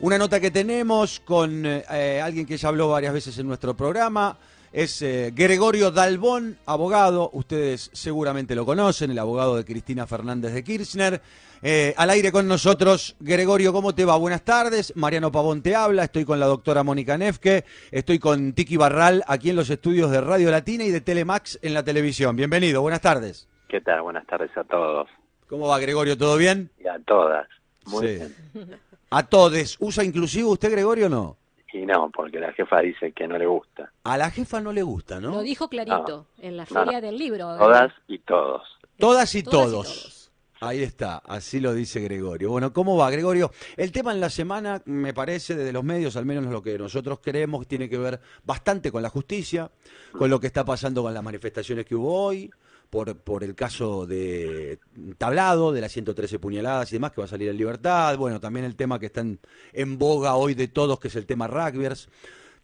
Una nota que tenemos con eh, alguien que ya habló varias veces en nuestro programa. Es eh, Gregorio Dalbón, abogado. Ustedes seguramente lo conocen, el abogado de Cristina Fernández de Kirchner. Eh, al aire con nosotros, Gregorio, ¿cómo te va? Buenas tardes. Mariano Pavón te habla. Estoy con la doctora Mónica Nefke. Estoy con Tiki Barral aquí en los estudios de Radio Latina y de Telemax en la televisión. Bienvenido, buenas tardes. ¿Qué tal? Buenas tardes a todos. ¿Cómo va, Gregorio? ¿Todo bien? Y a todas. Muy Sí. bien. A todes. ¿Usa inclusivo usted, Gregorio, o no? Y no, porque la jefa dice que no le gusta. A la jefa no le gusta, ¿no? Lo dijo clarito en la feria no. del libro. ¿eh? Todas y todos. Todas y Todas y todos. todos. Ahí está, así lo dice Gregorio. Bueno, ¿cómo va, Gregorio? El tema en la semana, me parece, desde los medios, al menos lo que nosotros creemos, tiene que ver bastante con la justicia, con lo que está pasando con las manifestaciones que hubo hoy, por, por el caso de Tablado, de las 113 puñaladas y demás, que va a salir en libertad. Bueno, también el tema que está en, boga hoy de todos, que es el tema rugbyers.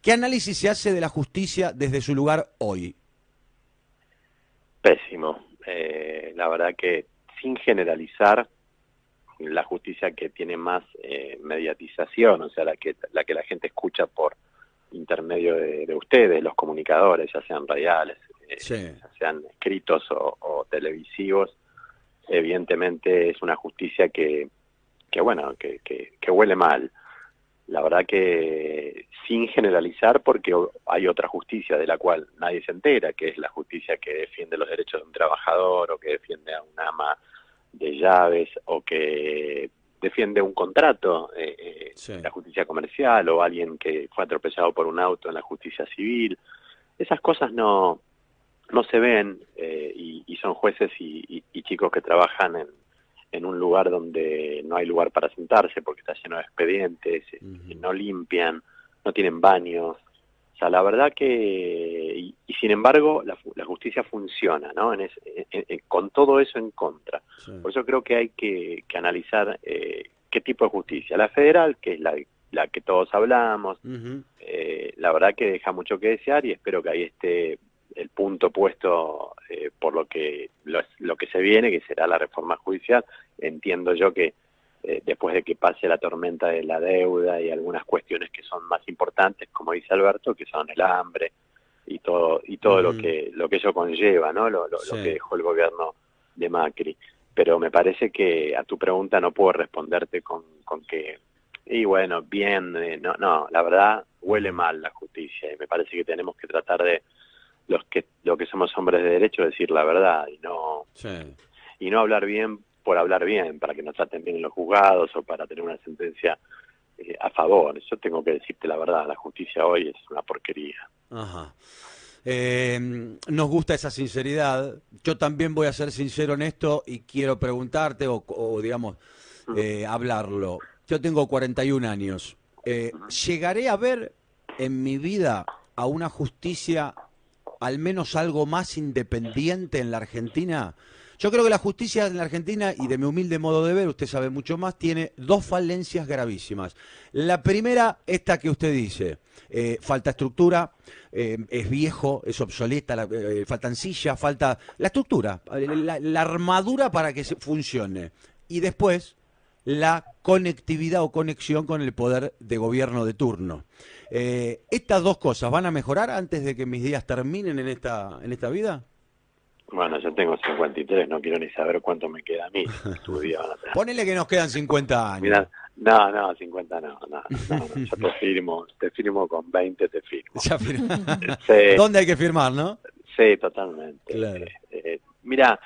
¿Qué análisis se hace de la justicia desde su lugar hoy? Pésimo. Eh, la verdad que sin generalizar, la justicia que tiene más eh, mediatización, o sea, la que, la que la gente escucha por intermedio de, de ustedes, los comunicadores, ya sean radiales, Sí. ya sean escritos o, o televisivos, evidentemente es una justicia que, que bueno, que, que, que huele mal. La verdad que sin generalizar, porque hay otra justicia de la cual nadie se entera, que es la justicia que defiende los derechos de un trabajador o que defiende a un ama de llaves o que defiende un contrato, eh, eh, Sí. la justicia comercial o alguien que fue atropellado por un auto en la justicia civil. Esas cosas no, no se ven eh, y, y son jueces y, y- y chicos que trabajan en, en un lugar donde no hay lugar para sentarse porque está lleno de expedientes, eh, no limpian, no tienen baños. O sea, la verdad que, y, sin embargo, la, la justicia funciona, ¿no? En es- en- en- con todo eso en contra. Sí. Por eso creo que hay que, que analizar eh, qué tipo de justicia. La federal, que es la, la que todos hablamos, eh, la verdad que deja mucho que desear y espero que ahí esté el punto puesto eh, por lo que lo, lo que se viene, que será la reforma judicial. Entiendo yo que eh, después de que pase la tormenta de la deuda y algunas cuestiones que son más importantes, como dice Alberto, que son el hambre y todo y todo lo que lo que eso conlleva, ¿no? Lo, lo- lo que dejó el gobierno de Macri. Pero me parece que a tu pregunta no puedo responderte con, con que y bueno, bien, eh, no, no, la verdad huele mal la justicia y me parece que tenemos que tratar de los que lo que somos hombres de derecho decir la verdad y no Sí. y no hablar bien por hablar bien, para que nos traten bien en los juzgados o para tener una sentencia eh, a favor. Yo tengo que decirte la verdad, la justicia hoy es una porquería. Ajá. Eh, nos gusta esa sinceridad. Yo también voy a ser sincero en esto y quiero preguntarte o, o, digamos, eh, hablarlo. Yo tengo 41 años. Eh, ¿Llegaré a ver en mi vida a una justicia al menos algo más independiente en la Argentina? Yo creo que la justicia en la Argentina, y de mi humilde modo de ver, usted sabe mucho más, tiene dos falencias gravísimas. La primera, esta que usted dice, eh, falta estructura, eh, es viejo, es obsoleta, eh, faltan sillas, falta la estructura, la, la armadura para que funcione. Y después, la conectividad o conexión con el poder de gobierno de turno. Eh, ¿Estas dos cosas van a mejorar antes de que mis días terminen en esta, en esta vida? Bueno, yo tengo 53, no quiero ni saber cuánto me queda a mí. Tu día van a tener. Ponele que nos quedan 50 años. Mirá, no, no, 50 no, no, no, no, yo te firmo, te firmo con 20, te firmo. Ya fir- Sí, ¿Dónde hay que firmar, no? sí, totalmente. Claro. Eh, eh, mira,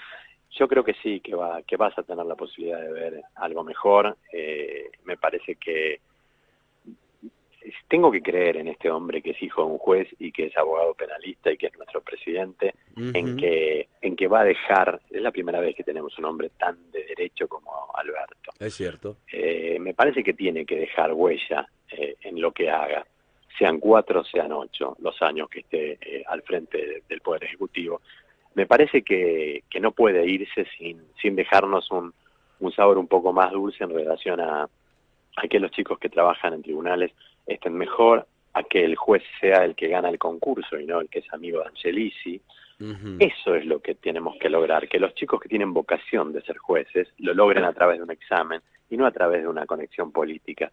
yo creo que sí, que va, que vas a tener la posibilidad de ver algo mejor. Eh, me parece que tengo que creer en este hombre que es hijo de un juez y que es abogado penalista y que es nuestro presidente, en que en que va a dejar, es la primera vez que tenemos un hombre tan de derecho como Alberto. Es cierto. Eh, me parece que tiene que dejar huella eh, en lo que haga, sean cuatro, sean ocho los años que esté eh, al frente de- del Poder Ejecutivo. Me parece que, que no puede irse sin, sin dejarnos un, un sabor un poco más dulce en relación a, a que los chicos que trabajan en tribunales estén mejor, a que el juez sea el que gana el concurso y no el que es amigo de Angelici. Eso es lo que tenemos que lograr, que los chicos que tienen vocación de ser jueces lo logren a través de un examen y no a través de una conexión política.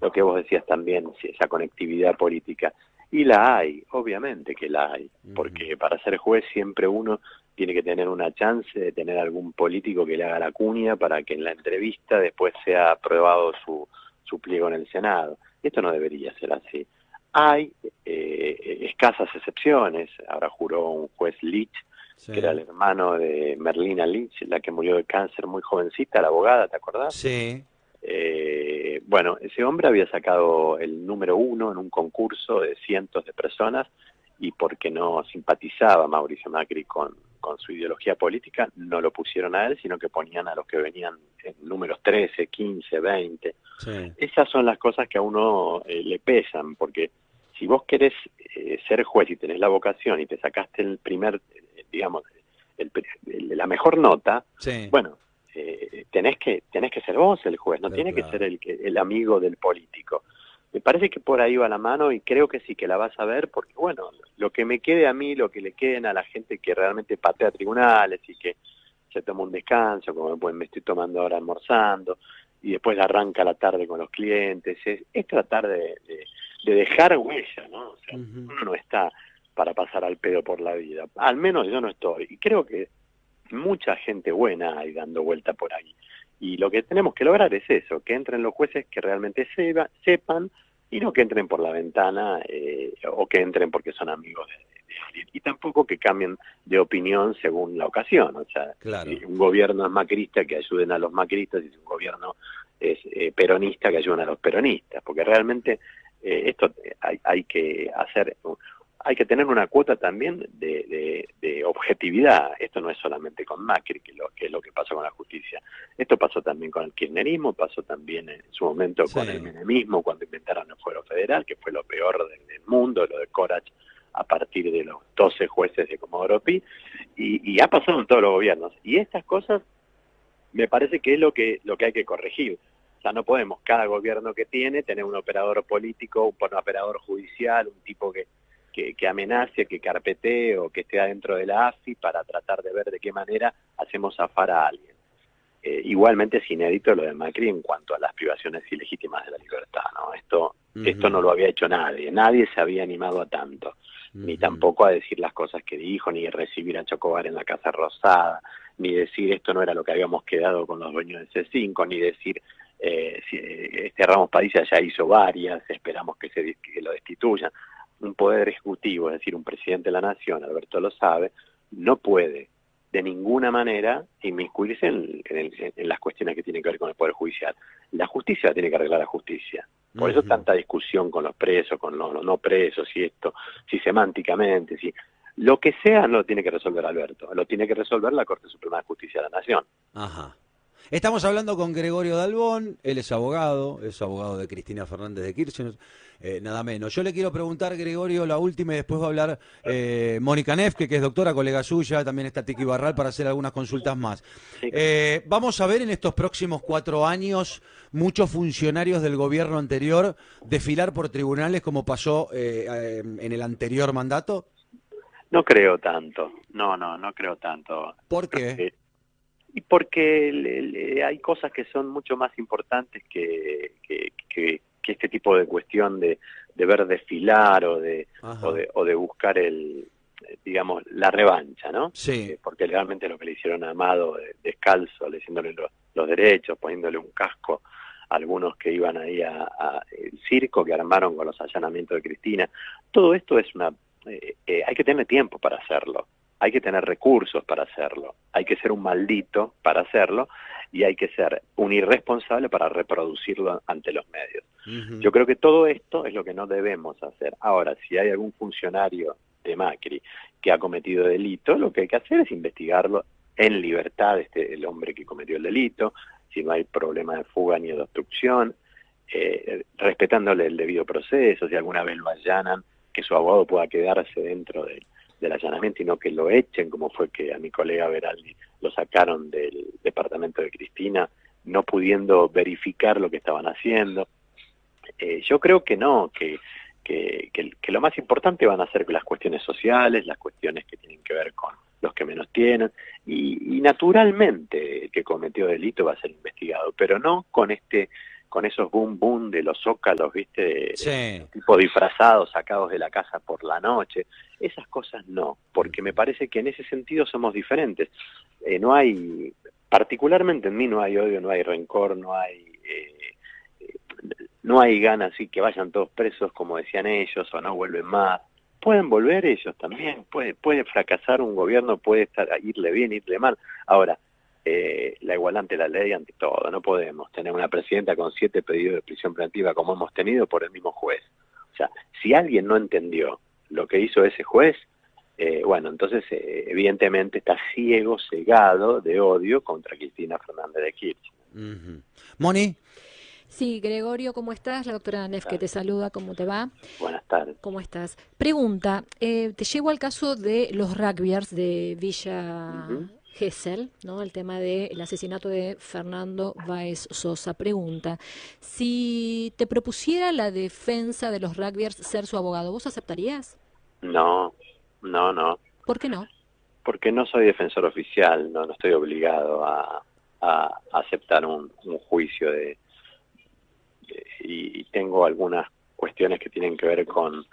Lo que vos decías también, esa conectividad política. Y la hay, obviamente que la hay, porque para ser juez siempre uno tiene que tener una chance de tener algún político que le haga la cuña para que en la entrevista después sea aprobado su, su pliego en el Senado. Esto no debería ser así. Hay eh, escasas excepciones. Ahora juró un juez Leach, que era el hermano de Merlina Leach, la que murió de cáncer muy jovencita, la abogada, ¿te acordás? Sí. Eh, bueno, ese hombre había sacado el número uno en un concurso de cientos de personas y porque no simpatizaba Mauricio Macri con, con su ideología política, no lo pusieron a él, sino que ponían a los que venían en números 13, 15, 20. Esas son las cosas que a uno eh, le pesan, porque si vos querés eh, ser juez y tenés la vocación y te sacaste el primer, eh, digamos, la mejor nota, bueno, tenés que tenés que ser vos el juez, no tiene que ser el, el amigo del político. Me parece que por ahí va la mano y creo que sí que la vas a ver porque, bueno, lo que me quede a mí, lo que le queden a la gente que realmente patea tribunales y que se toma un descanso, como pues, me estoy tomando ahora almorzando, y después arranca la tarde con los clientes, es, tratar de, dejar huella, ¿no? O sea, uno no está para pasar al pedo por la vida, al menos yo no estoy, y creo que mucha gente buena hay dando vuelta por ahí. Y lo que tenemos que lograr es eso, que entren los jueces que realmente sepan y no que entren por la ventana eh, o que entren porque son amigos de, y tampoco que cambien de opinión según la ocasión. O sea, si un gobierno es macrista, que ayuden a los macristas, y si un gobierno es eh, peronista, que ayuden a los peronistas, porque realmente eh, esto hay, hay que hacer hay que tener una cuota también de, objetividad. Esto no es solamente con Macri, que, lo, que es lo que pasó con la justicia. Esto pasó también con el kirchnerismo, pasó también en su momento con el menemismo, cuando inventaron el fuero federal, que fue lo peor del, mundo, lo de Corach a partir de los 12 jueces de Comodoro Pi, y, ha pasado en todos los gobiernos. Y estas cosas me parece que es lo que, lo que hay que corregir. O sea, no podemos, cada gobierno que tiene, tener un operador político, un operador judicial, un tipo que que, amenace, que carpetee o que esté adentro de la AFI para tratar de ver de qué manera hacemos zafar a alguien. Eh, igualmente es inédito lo de Macri en cuanto a las privaciones ilegítimas de la libertad, ¿no? Esto, esto no lo había hecho nadie, nadie se había animado a tanto, ni tampoco a decir las cosas que dijo, ni recibir a Chocobar en la Casa Rosada, ni decir esto no era lo que habíamos quedado con los dueños de C5, ni decir eh, si, eh, este Ramos Padilla ya hizo varias, esperamos que, se, que lo destituyan un poder ejecutivo, es decir, un presidente de la nación, Alberto lo sabe, no puede de ninguna manera inmiscuirse en, las cuestiones que tienen que ver con el Poder Judicial. La justicia tiene que arreglar la justicia. Por eso tanta discusión con los presos, con los, no presos, y esto, si semánticamente, si lo que sea no lo tiene que resolver Alberto, lo tiene que resolver la Corte Suprema de Justicia de la Nación. Ajá. Estamos hablando con Gregorio Dalbón, él es abogado, es abogado de Cristina Fernández de Kirchner, eh, nada menos. Yo le quiero preguntar, Gregorio, la última y después va a hablar eh, Mónica Nefke, que es doctora, colega suya, también está Tiki Barral para hacer algunas consultas más. Eh, vamos a ver en estos próximos cuatro años muchos funcionarios del gobierno anterior desfilar por tribunales como pasó en el anterior mandato. No creo tanto, no, no, no creo tanto. ¿Por qué? Y porque hay cosas que son mucho más importantes que, que, este tipo de cuestión de, de ver desfilar o de, o de, o de buscar el, digamos, la revancha, ¿no? Sí. Eh, porque realmente lo que le hicieron a Amado descalzo, leyéndole los, los, derechos, poniéndole un casco a algunos que iban ahí a, el circo que armaron con los allanamientos de Cristina, todo esto es una, eh, eh, hay que tener tiempo para hacerlo hay que tener recursos para hacerlo, hay que ser un maldito para hacerlo y hay que ser un irresponsable para reproducirlo ante los medios. Yo creo que todo esto es lo que no debemos hacer. Ahora, si hay algún funcionario de Macri que ha cometido delito, lo que hay que hacer es investigarlo en libertad, este, el hombre que cometió el delito, si no hay problema de fuga ni de obstrucción, eh, respetándole el debido proceso, si alguna vez lo allanan, que su abogado pueda quedarse dentro de del allanamiento y no que lo echen, como fue que a mi colega Veraldi lo sacaron del departamento de Cristina, no pudiendo verificar lo que estaban haciendo. Eh, yo creo que no, que, que, lo más importante van a ser las cuestiones sociales, las cuestiones que tienen que ver con, los que menos tienen, y, naturalmente el que cometió delito va a ser investigado, pero no con este con esos boom boom de los zócalos, viste, tipo disfrazados, sacados de la casa por la noche, esas cosas no, porque me parece que en ese sentido somos diferentes. Eh, no hay, particularmente en mí no hay odio, no hay rencor, no hay eh, no hay ganas y que vayan todos presos como decían ellos o no vuelven más pueden volver ellos también, puede, puede fracasar un gobierno, puede estar, irle bien, irle mal. Ahora, eh, la igualdad ante la ley, ante todo, no podemos tener una presidenta con siete pedidos de prisión preventiva como hemos tenido por el mismo juez. O sea, si alguien no entendió lo que hizo ese juez, eh, bueno, entonces eh, evidentemente está ciego, cegado de odio contra Cristina Fernández de Kirchner. Moni. Sí, Gregorio, ¿cómo estás? La doctora Nef que te saluda, ¿cómo te va? Buenas tardes. ¿Cómo estás? Pregunta, eh, te llevo al caso de los rugbyers de Villa Gesell, ¿no? El tema del asesinato de Fernando Baez Sosa. Pregunta, si te propusiera la defensa de los rugbyers ser su abogado, ¿vos aceptarías? No, no, no. ¿Por qué no? Porque no soy defensor oficial, no, no estoy obligado a, aceptar un juicio de y, tengo algunas cuestiones que tienen que ver con,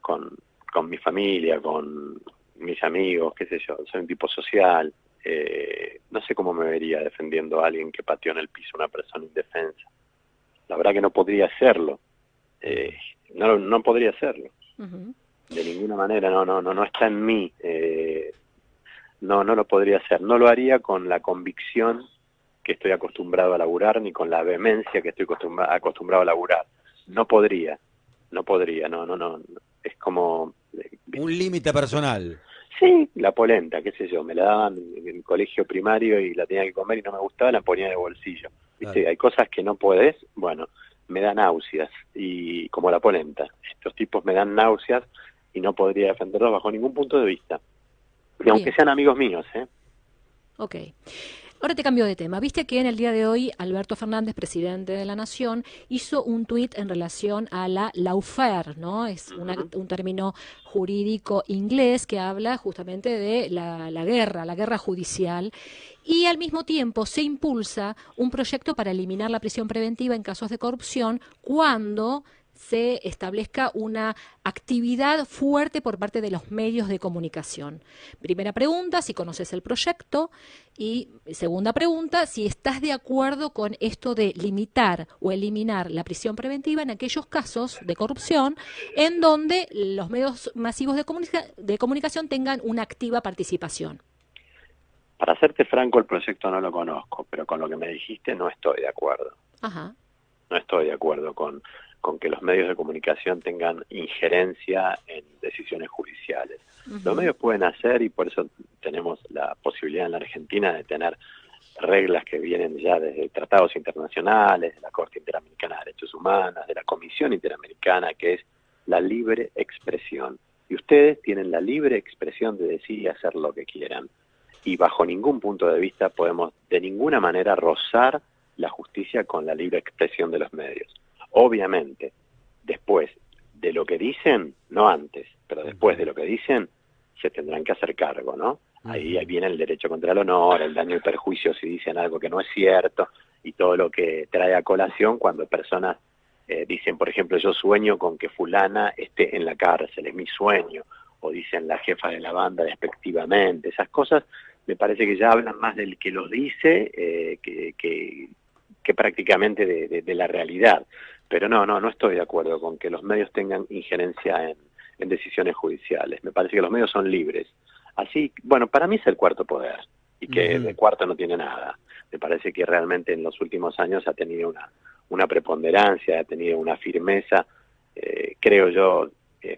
con, mi familia, con mis amigos, qué sé yo, soy un tipo social, eh, no sé cómo me vería defendiendo a alguien que pateó en el piso a una persona indefensa. La verdad que no podría hacerlo, eh, no, no podría hacerlo. De ninguna manera, no, no, no, no está en mí. Eh, no, no lo podría hacer. No lo haría con la convicción que estoy acostumbrado a laburar ni con la vehemencia que estoy acostumbrado a laburar. No podría, no podría, no, no, no. Es como... Eh, Un límite personal. Sí, la polenta, qué sé yo, me la daban en el colegio primario y la tenía que comer y no me gustaba, la ponía de bolsillo. ¿Viste? Hay cosas que no puedes, bueno, me da náuseas, y como la polenta. Estos tipos me dan náuseas y no podría defenderlos bajo ningún punto de vista. Y aunque sean amigos míos, ¿eh? Ok. Ahora te cambio de tema. Viste que en el día de hoy Alberto Fernández, presidente de la Nación, hizo un tuit en relación a la lawfare, ¿no? Es un término jurídico inglés que habla justamente de la, la guerra, la guerra judicial y al mismo tiempo se impulsa un proyecto para eliminar la prisión preventiva en casos de corrupción cuando se establezca una actividad fuerte por parte de los medios de comunicación. Primera pregunta, si conoces el proyecto y segunda pregunta, si estás de acuerdo con esto de limitar o eliminar la prisión preventiva en aquellos casos de corrupción en donde los medios masivos de, de comunicación tengan una activa participación. Para serte franco, el proyecto no lo conozco, pero con lo que me dijiste no estoy de acuerdo. Ajá. No estoy de acuerdo con con que los medios de comunicación tengan injerencia en decisiones judiciales. Los medios pueden hacer, y por eso tenemos la posibilidad en la Argentina de tener reglas que vienen ya desde tratados internacionales, de la Corte Interamericana de Derechos Humanos, de la Comisión Interamericana, que es la libre expresión. Y ustedes tienen la libre expresión de decir y hacer lo que quieran. Y bajo ningún punto de vista podemos de ninguna manera rozar la justicia con la libre expresión de los medios. Obviamente, después de lo que dicen, no antes, pero después de lo que dicen, se tendrán que hacer cargo, ¿no? Ahí viene el derecho contra el honor, el daño y perjuicio si dicen algo que no es cierto y todo lo que trae a colación cuando personas eh, dicen, por ejemplo, yo sueño con que fulana esté en la cárcel, es mi sueño, o dicen la jefa de la banda despectivamente, esas cosas me parece que ya hablan más del que lo dice eh, que, que, prácticamente de la realidad. Pero no, no, no estoy de acuerdo con que los medios tengan injerencia en, decisiones judiciales. Me parece que los medios son libres. Así, bueno, para mí es el cuarto poder y que el cuarto no tiene nada. Me parece que realmente en los últimos años ha tenido una, una preponderancia, ha tenido una firmeza. Eh, creo yo,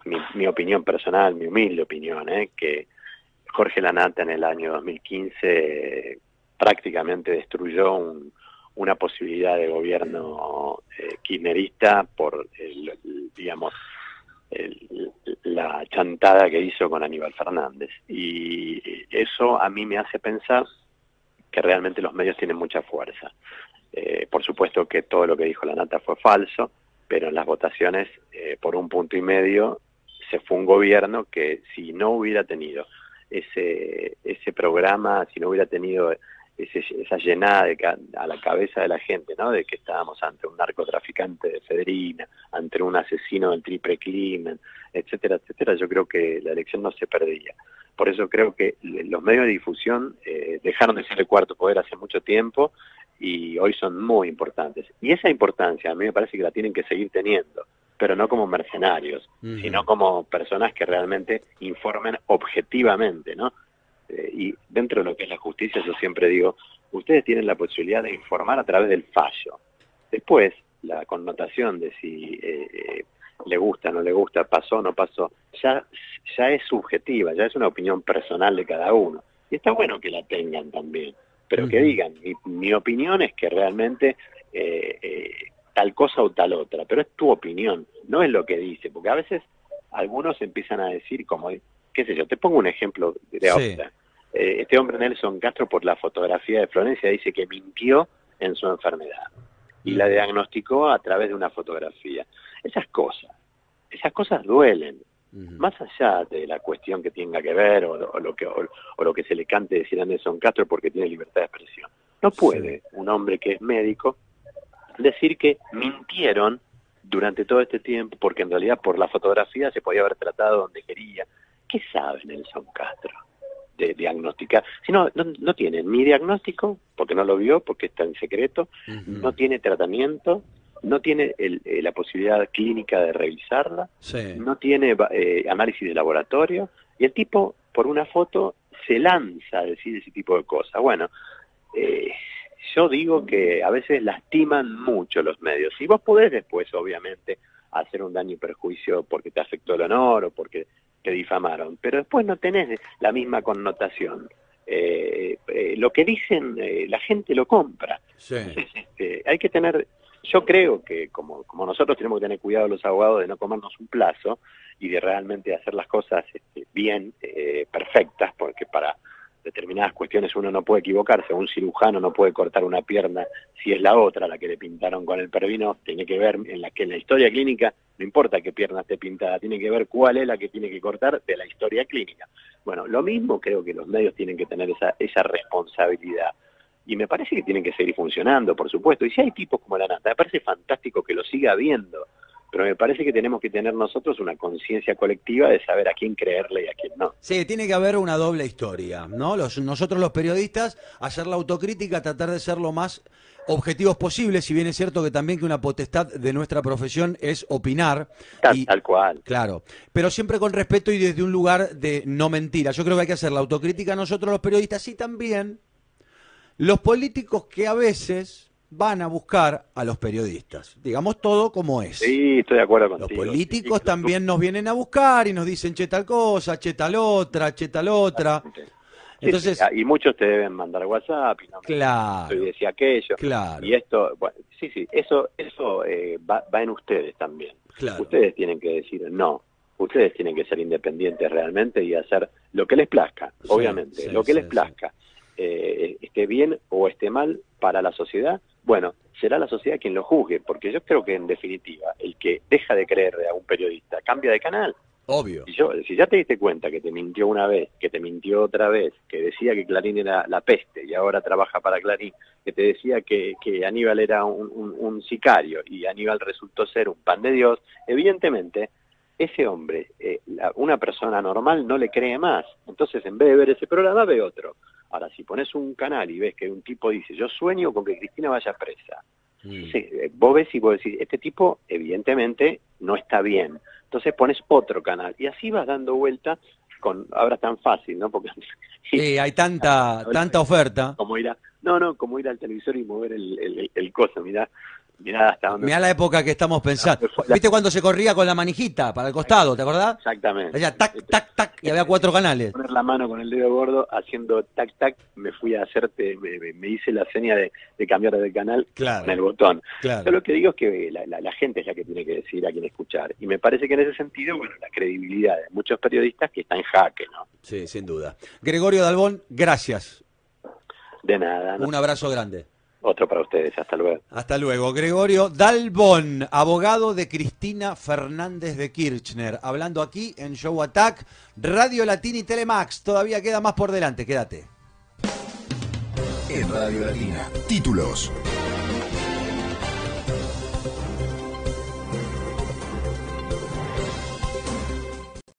mi, mi, opinión personal, mi humilde opinión, eh, que Jorge Lanata en el año 2015 prácticamente destruyó un, una posibilidad de gobierno eh, kirchnerista por, el, digamos, la chantada que hizo con Aníbal Fernández. Y eso a mí me hace pensar que realmente los medios tienen mucha fuerza. Eh, por supuesto que todo lo que dijo la Nata fue falso, pero en las votaciones, eh, por un punto y medio, se fue un gobierno que si no hubiera tenido ese, ese programa, si no hubiera tenido esa llenada de, a la cabeza de la gente, ¿no? De que estábamos ante un narcotraficante de Federina, ante un asesino del triple crimen, etcétera, etcétera, yo creo que la elección no se perdía. Por eso creo que los medios de difusión eh, dejaron de ser el cuarto poder hace mucho tiempo y hoy son muy importantes. Y esa importancia a mí me parece que la tienen que seguir teniendo, pero no como mercenarios, sino como personas que realmente informen objetivamente, ¿no? Eh, y dentro de lo que es la justicia, yo siempre digo, ustedes tienen la posibilidad de informar a través del fallo. Después, la connotación de si eh, eh, le gusta, no le gusta, pasó, no pasó, ya, ya es subjetiva, ya es una opinión personal de cada uno. Y está bueno que la tengan también, pero que digan, mi, opinión es que realmente tal cosa o tal otra, pero es tu opinión, no es lo que dice, porque a veces algunos empiezan a decir como, qué sé yo, te pongo un ejemplo de otra. Eh, este hombre Nelson Castro por la fotografía de Florencia dice que mintió en su enfermedad y la diagnosticó a través de una fotografía. Esas cosas, esas cosas duelen, más allá de la cuestión que tenga que ver o, lo, que, o, lo que se le cante decir a Nelson Castro porque tiene libertad de expresión. No puede un hombre que es médico decir que mintieron durante todo este tiempo porque en realidad por la fotografía se podía haber tratado donde quería. ¿Qué sabe Nelson Castro? De diagnosticar. Si no, no, tiene ni diagnóstico, porque no lo vio, porque está en secreto, no tiene tratamiento, no tiene eh, la posibilidad clínica de revisarla, no tiene eh, análisis de laboratorio, y el tipo, por una foto, se lanza a decir ese tipo de cosas. Bueno, eh, yo digo que a veces lastiman mucho los medios, y vos podés después, obviamente, hacer un daño y perjuicio porque te afectó el honor o porque te difamaron, pero después no tenés la misma connotación. Eh, eh, lo que dicen, eh, la gente lo compra. Este, hay que tener, yo creo que como, como nosotros tenemos que tener cuidado los abogados de no comernos un plazo y de realmente hacer las cosas este, bien, perfectas, porque para determinadas cuestiones uno no puede equivocarse, un cirujano no puede cortar una pierna si es la otra la que le pintaron con el pervino, tiene que ver en la que en la historia clínica no importa qué pierna esté pintada, tiene que ver cuál es la que tiene que cortar de la historia clínica. Bueno, lo mismo creo que los medios tienen que tener esa, esa responsabilidad. Y me parece que tienen que seguir funcionando, por supuesto. Y si hay tipos como la Nata, me parece fantástico que lo siga habiendo pero me parece que tenemos que tener nosotros una conciencia colectiva de saber a quién creerle y a quién no. Sí, tiene que haber una doble historia, ¿no? Los, nosotros los periodistas, hacer la autocrítica, tratar de ser lo más objetivos posibles, si bien es cierto que también que una potestad de nuestra profesión es opinar. Tal, tal cual. Claro, pero siempre con respeto y desde un lugar de no mentira. Yo creo que hay que hacer la autocrítica nosotros los periodistas y también los políticos que a veces van a buscar a los periodistas. Digamos todo como es. Sí, estoy de acuerdo contigo. Los políticos también nos vienen a buscar y nos dicen che tal cosa, che tal otra, che tal otra. Entonces, y muchos te deben mandar WhatsApp y no claro, y decía aquello. Claro. Y esto, bueno, sí, sí, eso, eso eh, va, en ustedes también. Claro. Ustedes tienen que decir no. Ustedes tienen que ser independientes realmente y hacer lo que les plazca, obviamente, lo que les plazca. Eh, esté bien o esté mal para la sociedad, bueno, será la sociedad quien lo juzgue, porque yo creo que en definitiva, el que deja de creer a un periodista cambia de canal. Obvio. Si, yo, si ya te diste cuenta que te mintió una vez, que te mintió otra vez, que decía que Clarín era la peste y ahora trabaja para Clarín, que te decía que, que Aníbal era un, sicario y Aníbal resultó ser un pan de Dios, evidentemente ese hombre, eh, una persona normal no le cree más. Entonces, en vez de ver ese programa, ve otro. Ahora, si pones un canal y ves que un tipo dice, yo sueño con que Cristina vaya presa, mm. eh, vos ves y vos decís, este tipo evidentemente no está bien. Entonces pones otro canal y así vas dando vuelta con, ahora es tan fácil, ¿no? Porque sí, hay tanta, tanta oferta. Como ir a, no, no, como ir al televisor y mover el, el, el coso, mira Mirá hasta Mirá la época que estamos pensando. ¿Viste cuando se corría con la manijita para el costado, te acordás? Exactamente. Allá, tac, tac, tac, y había cuatro canales. Poner la mano con el dedo gordo haciendo tac, tac, me fui a hacerte, me, hice la seña de, cambiar de canal con el botón. Claro. Yo lo que digo es que la, gente es la que tiene que decir a quién escuchar. Y me parece que en ese sentido, bueno, la credibilidad de muchos periodistas que está en jaque, ¿no? Sí, sin duda. Gregorio Dalbón, gracias. De nada. Un abrazo grande. Otro para ustedes, hasta luego. Hasta luego. Gregorio Dalbón, abogado de Cristina Fernández de Kirchner, hablando aquí en Show Attack, Radio Latina y Telemax. Todavía queda más por delante, quédate. En Radio Latina. Títulos